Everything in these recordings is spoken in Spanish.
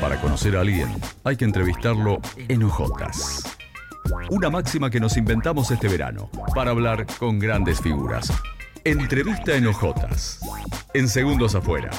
Para conocer a alguien, hay que entrevistarlo en hojotas. Una máxima que nos inventamos este verano para hablar con grandes figuras. Entrevista en hojotas. En segundos afuera.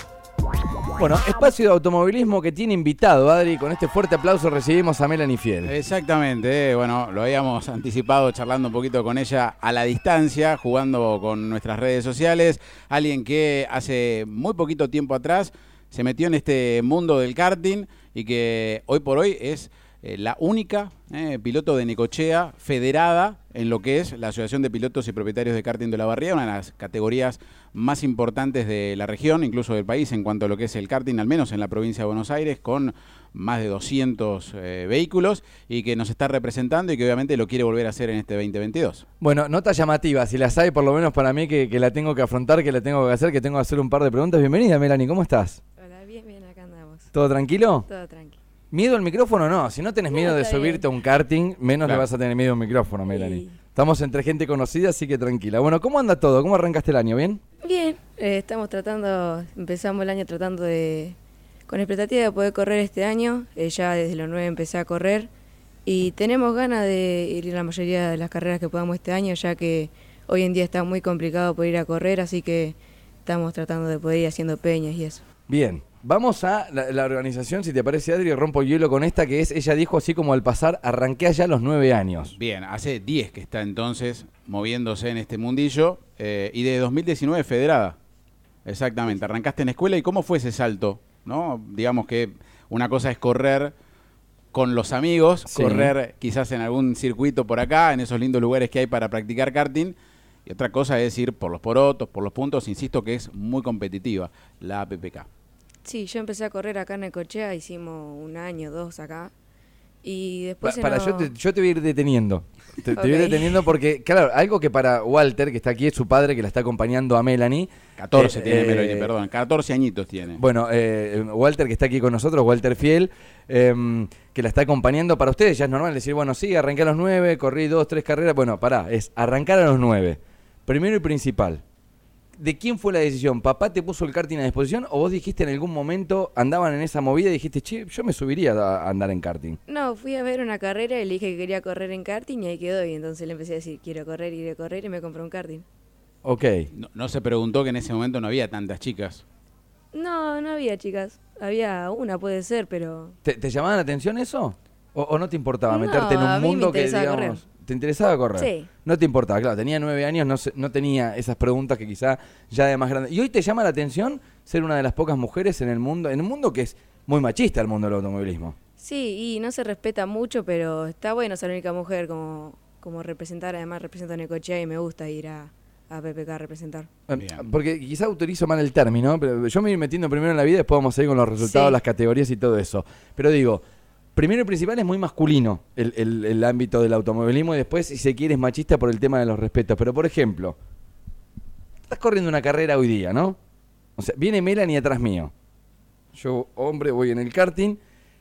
Bueno, espacio de automovilismo que tiene invitado, Adri. Con este fuerte aplauso recibimos a Melanie Fiel. Exactamente, eh, bueno, lo habíamos anticipado charlando un poquito con ella a la distancia, jugando con nuestras redes sociales. Alguien que hace muy poquito tiempo atrás se metió en este mundo del karting y que hoy por hoy es eh, la única eh, piloto de Necochea federada en lo que es la Asociación de Pilotos y Propietarios de Karting de la Barría, una de las categorías más importantes de la región, incluso del país, en cuanto a lo que es el karting, al menos en la provincia de Buenos Aires, con más de 200 eh, vehículos y que nos está representando y que obviamente lo quiere volver a hacer en este 2022. Bueno, nota llamativa, si las hay, por lo menos para mí, que, que la tengo que afrontar, que la tengo que hacer, que tengo que hacer un par de preguntas. Bienvenida, Melanie, ¿cómo estás? Hola, bien, bien, acá andamos. ¿Todo tranquilo? Todo tranquilo. ¿Miedo al micrófono? No, si no tenés miedo de subirte a un karting, menos le vas a tener miedo a un micrófono, Melanie. Estamos entre gente conocida, así que tranquila. Bueno, ¿cómo anda todo? ¿Cómo arrancaste el año? ¿Bien? Bien, eh, estamos tratando, empezamos el año tratando de, con expectativa de poder correr este año. Eh, ya desde los 9 empecé a correr y tenemos ganas de ir a la mayoría de las carreras que podamos este año, ya que hoy en día está muy complicado poder ir a correr, así que estamos tratando de poder ir haciendo peñas y eso. Bien. Vamos a la, la organización, si te parece, Adri, rompo el hielo con esta, que es, ella dijo así como al pasar, arranqué allá a los nueve años. Bien, hace 10 que está entonces moviéndose en este mundillo eh, y de 2019 federada. Exactamente, arrancaste en escuela y cómo fue ese salto, ¿no? Digamos que una cosa es correr con los amigos, Sí. correr quizás en algún circuito por acá, en esos lindos lugares que hay para practicar karting, y otra cosa es ir por los porotos, por los puntos, insisto que es muy competitiva la APPK. Sí, yo empecé a correr acá en Necochea, hicimos un año, dos acá. Y después para, yo te, yo te voy a ir deteniendo. Te, te voy a ir deteniendo porque, claro, algo que para Walter, que está aquí, es su padre que la está acompañando a Melanie. 14 Eh, tiene eh, Melanie, perdón, 14 añitos tiene. Bueno, eh, Walter que está aquí con nosotros, Walter Fiel, eh, que la está acompañando para ustedes. Ya es normal decir, bueno, sí, arranqué a los nueve, corrí dos, tres carreras. Bueno, pará, es arrancar a los nueve. Primero y principal. ¿De quién fue la decisión? ¿Papá te puso el karting a disposición o vos dijiste en algún momento, andaban en esa movida y dijiste, che, yo me subiría a andar en karting? No, fui a ver una carrera y le dije que quería correr en karting y ahí quedó. Y entonces le empecé a decir, quiero correr, quiero correr y me compré un karting. Ok. No, no se preguntó que en ese momento no había tantas chicas. No, no había chicas. Había una, puede ser, pero... ¿Te, te llamaba la atención eso? ¿O, o no te importaba No, meterte en a un me mundo que, digamos, correr. Te interesaba correr? Sí. No te importaba, claro, tenía nueve años, no, se- no tenía esas preguntas que quizá ya de más grande. ¿Y hoy te llama la atención ser una de las pocas mujeres en el mundo, en un mundo que es muy machista el mundo del automovilismo? Sí, y no se respeta mucho, pero está bueno ser la única mujer como, como representar. Además represento a Necochea y me gusta ir a, a PPK a representar. Bien. Porque quizá utilizo mal el término, pero yo me voy metiendo primero en la vida y después vamos a ir con los resultados, Sí. las categorías y todo eso. Pero digo, primero y principal es muy masculino el, el- el ámbito del automovilismo y después, si se quiere, es machista por el tema de los respetos. Pero, por ejemplo, estás corriendo una carrera hoy día, ¿no? O sea, viene Melanie atrás mío. Yo, hombre, voy en el karting.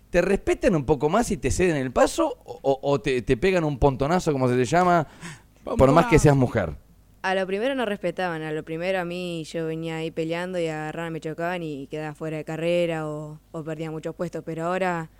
¿Te respetan un poco más y te ceden el paso o, te, te pegan un pontonazo, como se le llama, por más que seas mujer? A lo primero no respetaban, a lo primero a mí yo venía ahí peleando y agarraban, me chocaban y quedaba fuera de carrera o, o perdía muchos puestos, pero ahora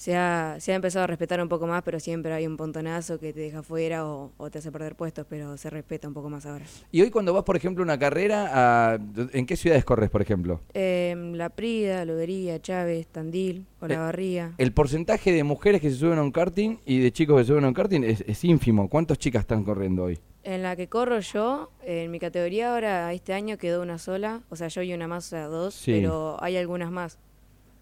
se ha, se ha empezado a respetar un poco más, pero siempre hay un pontonazo que te deja fuera o, o te hace perder puestos, pero se respeta un poco más ahora. Y hoy cuando vas, por ejemplo, a una carrera, a- ¿en qué ciudades corres, por ejemplo? Em, la Prida, Lobería, Chávez, Tandil, Olavarría. El porcentaje de mujeres que se suben a un karting y de chicos que se suben a un karting es, es ínfimo. ¿Cuántas chicas están corriendo hoy? En la que corro yo, en mi categoría ahora, este año quedó una sola, o sea, yo y una más, o sea, dos, Sí. pero hay algunas más.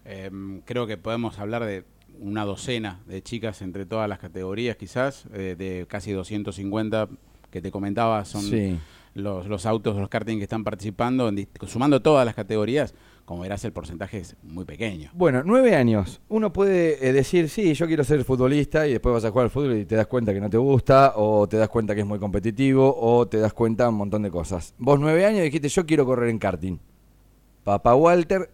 Eh, creo que podemos hablar de una docena de chicas entre todas las categorías, quizás, eh, de casi 250 que te comentaba, son Sí. los, los autos, los karting que están participando, sumando todas las categorías, como verás el porcentaje es muy pequeño. Bueno, nueve años. Uno puede eh, decir, sí, yo quiero ser futbolista y después vas a jugar al fútbol y te das cuenta que no te gusta, o te das cuenta que es muy competitivo, o te das cuenta un montón de cosas. Vos nueve años dijiste, yo quiero correr en karting. Papá Walter,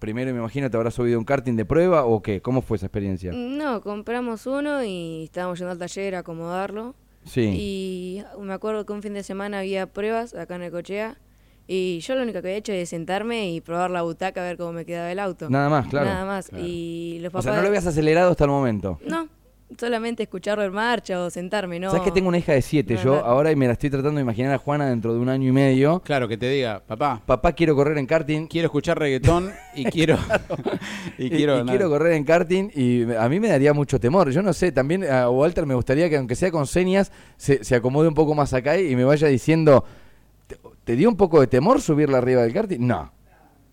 primero me imagino te habrás subido un karting de prueba o qué, ¿cómo fue esa experiencia? No, compramos uno y estábamos yendo al taller a acomodarlo. Sí. Y me acuerdo que un fin de semana había pruebas acá en el Cochea Y yo lo único que había hecho es sentarme y probar la butaca a ver cómo me quedaba el auto. Nada más, claro. Nada más. Claro. Y los O papás... sea, no lo habías acelerado hasta el momento. No, solamente escucharlo en marcha o sentarme, ¿no? ¿Sabes que tengo una hija de siete No, yo no. ahora y me la estoy tratando de imaginar a Juana dentro de un año y medio? Claro, que te diga, papá, Papá, quiero correr en karting. quiero escuchar reggaetón y quiero. y Y, quiero. y quiero correr en karting y a mí me daría mucho temor. Yo no sé, también a Walter me gustaría que aunque sea con señas, se, se acomode un poco más acá y me vaya diciendo, ¿te, te dio un poco de temor subirla arriba del karting? No.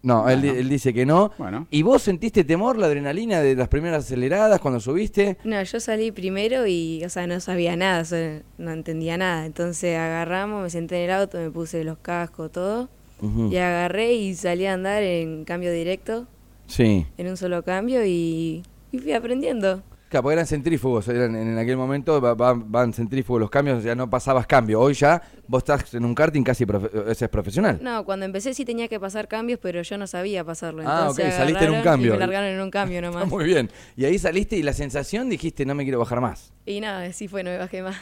No, él, di- él dice que no. Bueno. ¿Y vos sentiste temor, la adrenalina de las primeras aceleradas cuando subiste? No, yo salí primero y, o sea, no sabía nada, o sea, no entendía nada. Entonces agarramos, me senté en el auto, me puse los cascos, todo. Y agarré y salí a andar en cambio directo, Sí. en un solo cambio y, y fui aprendiendo. Claro, porque eran centrífugos, eran, en aquel momento va- va- van centrífugos los cambios, ya no pasabas cambio. Hoy ya vos estás en un karting casi profe- ese es profesional. No, cuando empecé sí tenía que pasar cambios, pero yo no sabía pasarlo. Ah, Entonces ok, saliste en un cambio. Y me largaron en un cambio Está nomás. muy bien. Y ahí saliste y la sensación dijiste, no me quiero bajar más. Y nada, así fue, no me bajé más.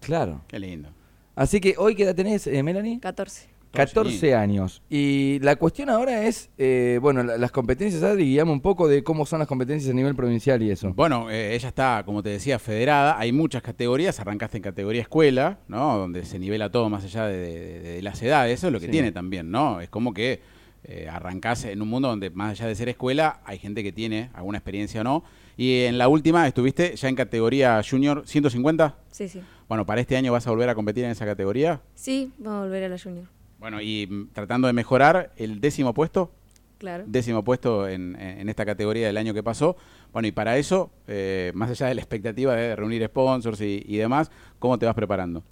Claro. Qué lindo. Así que hoy, ¿qué edad tenés, eh, Melanie? 14. 14 años. Y la cuestión ahora es, eh, bueno, la- las competencias, Adri, guiame un poco de cómo son las competencias a nivel provincial y eso. Bueno, eh, ella está, como te decía, federada. Hay muchas categorías. Arrancaste en categoría escuela, ¿no? Donde se nivela todo más allá de, de- de las edades. Eso es lo que Sí. tiene también, ¿no? Es como que eh, arrancás en un mundo donde, más allá de ser escuela, hay gente que tiene alguna experiencia o no. Y en la última estuviste ya en categoría junior 150. Sí, sí. Bueno, para este año vas a volver a competir en esa categoría. Sí, vamos a volver a la junior. Bueno, y mm, tratando de mejorar el décimo puesto, Claro. décimo puesto en, en esta categoría del año que pasó. Bueno, y para eso, eh, más allá de la expectativa de reunir sponsors y, y demás, ¿cómo te vas preparando?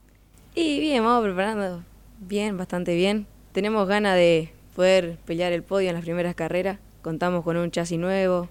Y bien, vamos preparando bien, bastante bien. Tenemos ganas de poder pelear el podio en las primeras carreras. Contamos con un chasis nuevo.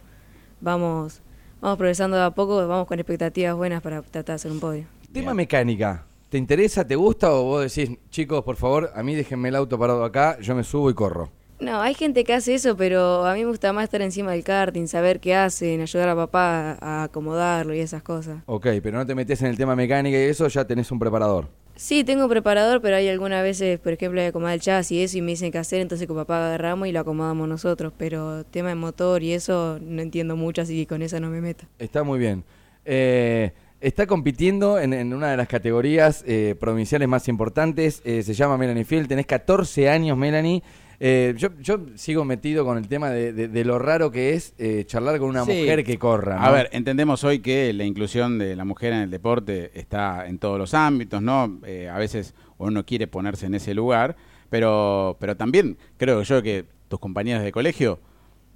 Vamos, vamos progresando de a poco, vamos con expectativas buenas para tratar de hacer un podio. Tema Bien. mecánica. ¿Te interesa, te gusta o vos decís, chicos, por favor, a mí déjenme el auto parado acá, yo me subo y corro? No, hay gente que hace eso, pero a mí me gusta más estar encima del karting, saber qué hacen, ayudar a papá a acomodarlo y esas cosas. Ok, pero no te metes en el tema mecánica y eso, ya tenés un preparador. Sí, tengo un preparador, pero hay algunas veces, por ejemplo, hay que acomodar el chasis y eso, y me dicen qué hacer, entonces con papá agarramos y lo acomodamos nosotros. Pero tema de motor y eso no entiendo mucho, así que con eso no me meto. Está muy bien. Eh, está compitiendo en, en una de las categorías eh, provinciales más importantes. eh, se llama Melanie Field. Tenés 14 años, Melanie. Eh, yo, yo sigo metido con el tema de, de- de lo raro que es eh, charlar con una Sí. mujer que corra. A ver, entendemos hoy que la inclusión de la mujer en el deporte está en todos los ámbitos, ¿no? Eh, a veces uno quiere ponerse en ese lugar, pero, pero también creo yo que tus compañeras de colegio,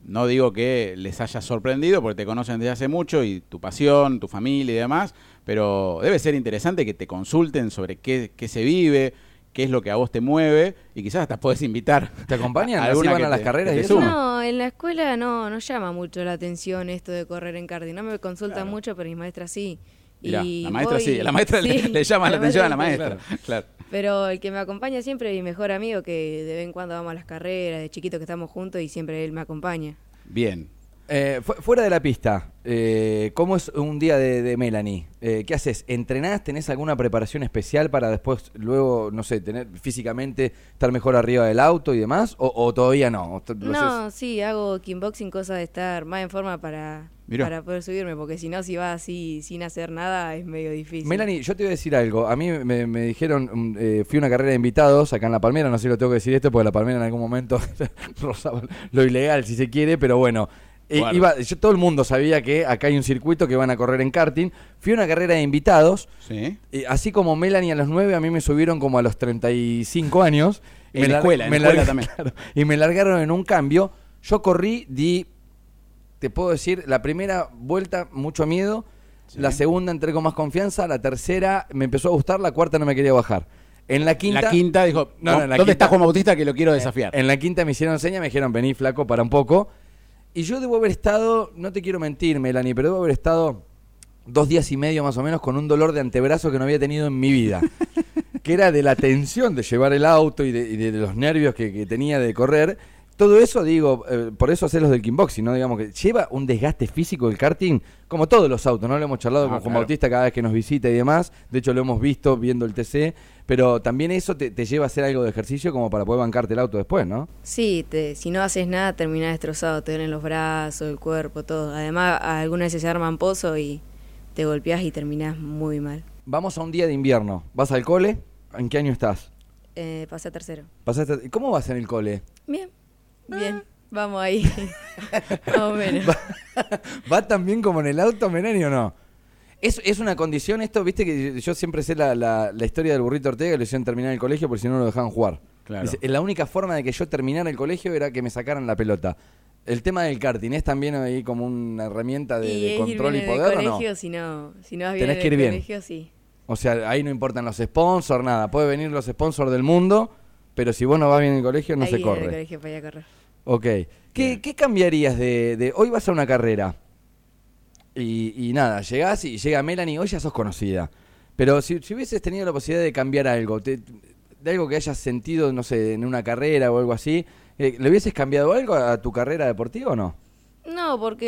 no digo que les haya sorprendido porque te conocen desde hace mucho y tu pasión, tu familia y demás, pero debe ser interesante que te consulten sobre qué, qué se vive, qué es lo que a vos te mueve y quizás hasta podés invitar. ¿Te acompañan? ¿Así alguna van a las te- carreras y te eso? No, en la escuela no, no llama mucho la atención esto de correr en karting. No me consultan Claro. mucho, pero mis maestras sí. Mirá, Y la maestra voy- sí, la maestra le, sí, le llama la atención a la maestra. Claro. Pero el que me acompaña siempre es mi mejor amigo, que de vez en cuando vamos a las carreras, de chiquito que estamos juntos y siempre él me acompaña. Bien. Eh, fu- fuera de la pista, eh, ¿cómo es un día de, de Melanie? Eh, ¿Qué haces? ¿Entrenás? ¿Tenés alguna preparación especial para después, luego, no sé, tener físicamente, estar mejor arriba del auto y demás? ¿O, o todavía no? ¿O t- lo No, sí, hago kickboxing, cosa de estar más en forma para, Mirá. para poder subirme, porque si no, si vas así sin hacer nada, es medio difícil. Melanie, yo te voy a decir algo. A mí me, me dijeron, mm, eh, fui a una carrera de invitados acá en La Palmera, no sé si lo tengo que decir esto, porque La Palmera en algún momento rozaba lo ilegal, si se quiere, pero bueno. Eh, Bueno. iba, yo, todo el mundo sabía que acá hay un circuito que van a correr en karting. Fui a una carrera de invitados. Sí. Eh, así como Melanie a los 9, a mí me subieron como a los 35 años. En Me la escuela, en me la escuela también. claro, y me largaron en un cambio. Yo corrí, di, te puedo decir, la primera vuelta, mucho miedo. Sí. La segunda entré con más confianza. La tercera me empezó a gustar. La cuarta no me quería bajar. En la quinta. la quinta dijo, No, no, no, ¿dónde quinta- está Juan Bautista que lo quiero desafiar? En la quinta me hicieron seña, me dijeron, vení flaco para un poco. Y yo debo haber estado, no te quiero mentir, Melanie, pero debo haber estado dos días y medio más o menos con un dolor de antebrazo que no había tenido en mi vida. que era de la tensión de llevar el auto y de, los nervios que tenía de correr. Todo eso, digo, eh, por eso hacer los del kickboxing, ¿no? Digamos que lleva un desgaste físico el karting, como todos los autos, ¿no? Lo hemos charlado Ah, con Juan claro. Bautista cada vez que nos visita y demás. De hecho, lo hemos visto viendo el TC. Pero también eso te, te lleva a hacer algo de ejercicio como para poder bancarte el auto después, ¿no? Sí, te, si no haces nada terminás destrozado, te duelen los brazos, el cuerpo, todo. Además, algunas veces se arman pozo y te golpeás y terminás muy mal. Vamos a un día de invierno. ¿Vas al cole? ¿En qué año estás? Eh, pasé a tercero. ¿Pasaste- ¿Cómo vas en el cole? Bien, bien, vamos ahí. Más o menos. ¿Va tan bien como en el auto, Melanie, o no? Es, es una condición esto, viste que yo siempre sé la, la- la historia del burrito Ortega que le hicieron terminar el colegio porque si no lo dejaban jugar. Claro. Dice, la única forma de que yo terminara el colegio era que me sacaran la pelota. El tema del karting es también ahí como una herramienta de, y de es ir control y poder el o no? colegio, si no, si no vas bien Tenés en que ir bien. colegio, sí. O sea, ahí no importan los sponsors, nada. Puede venir los sponsors del mundo, pero si vos no vas bien en el colegio no ahí se en el corre. colegio correr. Ok. ¿Qué, qué cambiarías de, de- Hoy vas a una carrera y, y nada, llegás y llega Melanie, hoy ya sos conocida. Pero si, si hubieses tenido la posibilidad de cambiar algo, te- de algo que hayas sentido, no sé, en una carrera o algo así, eh, ¿le hubieses cambiado algo a tu carrera deportiva o no? No, porque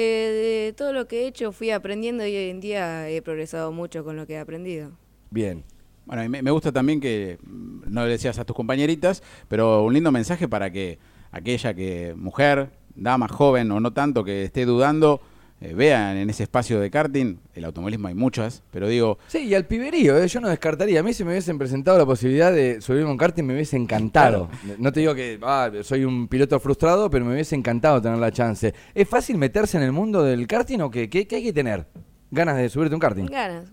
de todo lo que he hecho fui aprendiendo y hoy en día he progresado mucho con lo que he aprendido. Bien. Bueno, y me, me gusta también que mm, no le decías a tus compañeritas, pero un lindo mensaje para que aquella que mujer, dama, joven o no tanto que esté dudando, eh, vean en ese espacio de karting, el automovilismo hay muchas, pero digo, Sí, y al piberío, eh, yo no descartaría. A mí si me hubiesen presentado la posibilidad de subirme a un karting me hubiese encantado. No te digo que ah, soy un piloto frustrado, pero me hubiese encantado tener la chance. ¿Es fácil meterse en el mundo del karting o qué? ¿Qué, qué hay que tener? ¿Ganas de subirte a un karting? Ganas,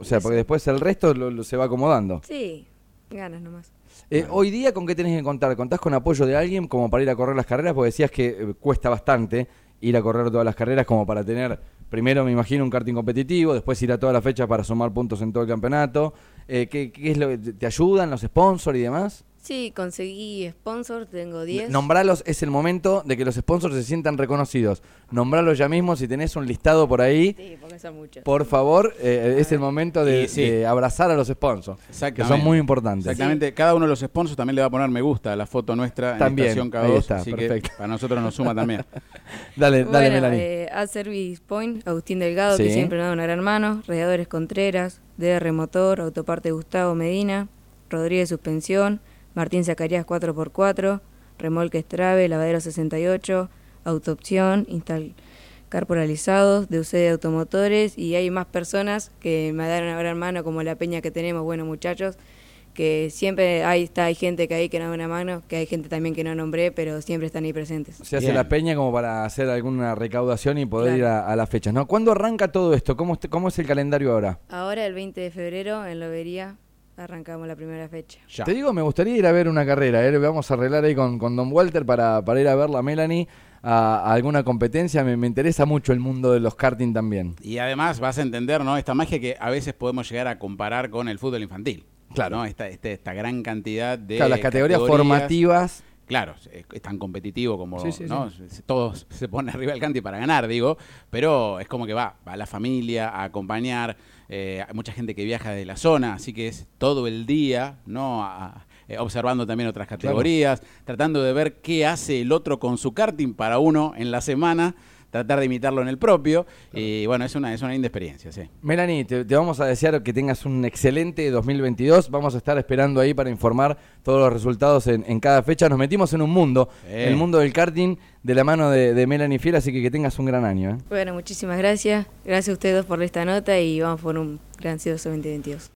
O sea, porque después el resto lo- lo se va acomodando. sí, ganas nomás. Eh, Hoy día, ¿con qué tenés que contar? ¿Contás con apoyo de alguien como para ir a correr las carreras? Porque decías que eh, cuesta bastante ir a correr todas las carreras como para tener, primero me imagino, un karting competitivo, después ir a todas las fechas para sumar puntos en todo el campeonato. Eh, ¿qué, qué es lo que te ayudan los sponsors y demás? Sí, conseguí sponsor, tengo 10. Nombralos, es el momento de que los sponsors se sientan reconocidos. Nombralos ya mismo, si tenés un listado por ahí, Sí, porque son muchos. por favor, eh, es el momento de, Y sí. de abrazar a los sponsors, que Exactamente. son muy importantes. Exactamente, cada uno de los sponsors también le va a poner me gusta a la foto nuestra en También, ahí K2, está, así perfecto. que para nosotros nos suma también. Dale, dale, bueno, Melanie. eh, Ad Service Point, Agustín Delgado, Sí. que siempre me da una gran mano. Radiadores Contreras, DR Motor, Autoparte Gustavo Medina, Rodríguez Suspensión, Martín Zacarías 4x4, Remolque Estrave, Lavadero 68, Autoopción, Instal Carporalizados, DUC de Automotores y hay más personas que me dan una gran mano como la peña que tenemos, bueno muchachos, que siempre hay, está, hay gente que hay que nos da una mano, que hay gente también que no nombré, pero siempre están ahí presentes. Se hace Bien. la peña como para hacer alguna recaudación y poder Claro. ir a, a las fechas, ¿no? ¿Cuándo arranca todo esto? ¿Cómo, ¿Cómo es el calendario ahora? Ahora el 20 de febrero en Lobería arrancamos la primera fecha. Ya. Te digo, me gustaría ir a ver una carrera, ¿eh? Vamos a arreglar ahí con, con Don Walter para, para ir a ver la Melanie a, a alguna competencia. Me, me interesa mucho el mundo de los karting también. Y además vas a entender, ¿no? Esta magia que a veces podemos llegar a comparar con el fútbol infantil. Claro. ¿no? Esta, este- esta gran cantidad de. Claro, las categorías, formativas. Claro, es, tan competitivo como. Sí, sí, ¿no? Se- Todos se ponen arriba del canti para ganar, digo. Pero es como que va, va la familia a acompañar. Eh, hay mucha gente que viaja de la zona, así que es todo el día, ¿no? A- eh, observando también otras categorías, tratando de ver qué hace el otro con su karting para uno en la semana, tratar de imitarlo en el propio. Y bueno, es una, es una linda experiencia, sí. Melanie, te, te vamos a desear que tengas un excelente 2022. Vamos a estar esperando ahí para informar todos los resultados en, en cada fecha. Nos metimos en un mundo, Sí. el mundo del karting, de la mano de, de Melanie Fiel, así que que tengas un gran año. ¿eh? Bueno, muchísimas gracias. Gracias a ustedes dos por esta nota y vamos por un gran 2022.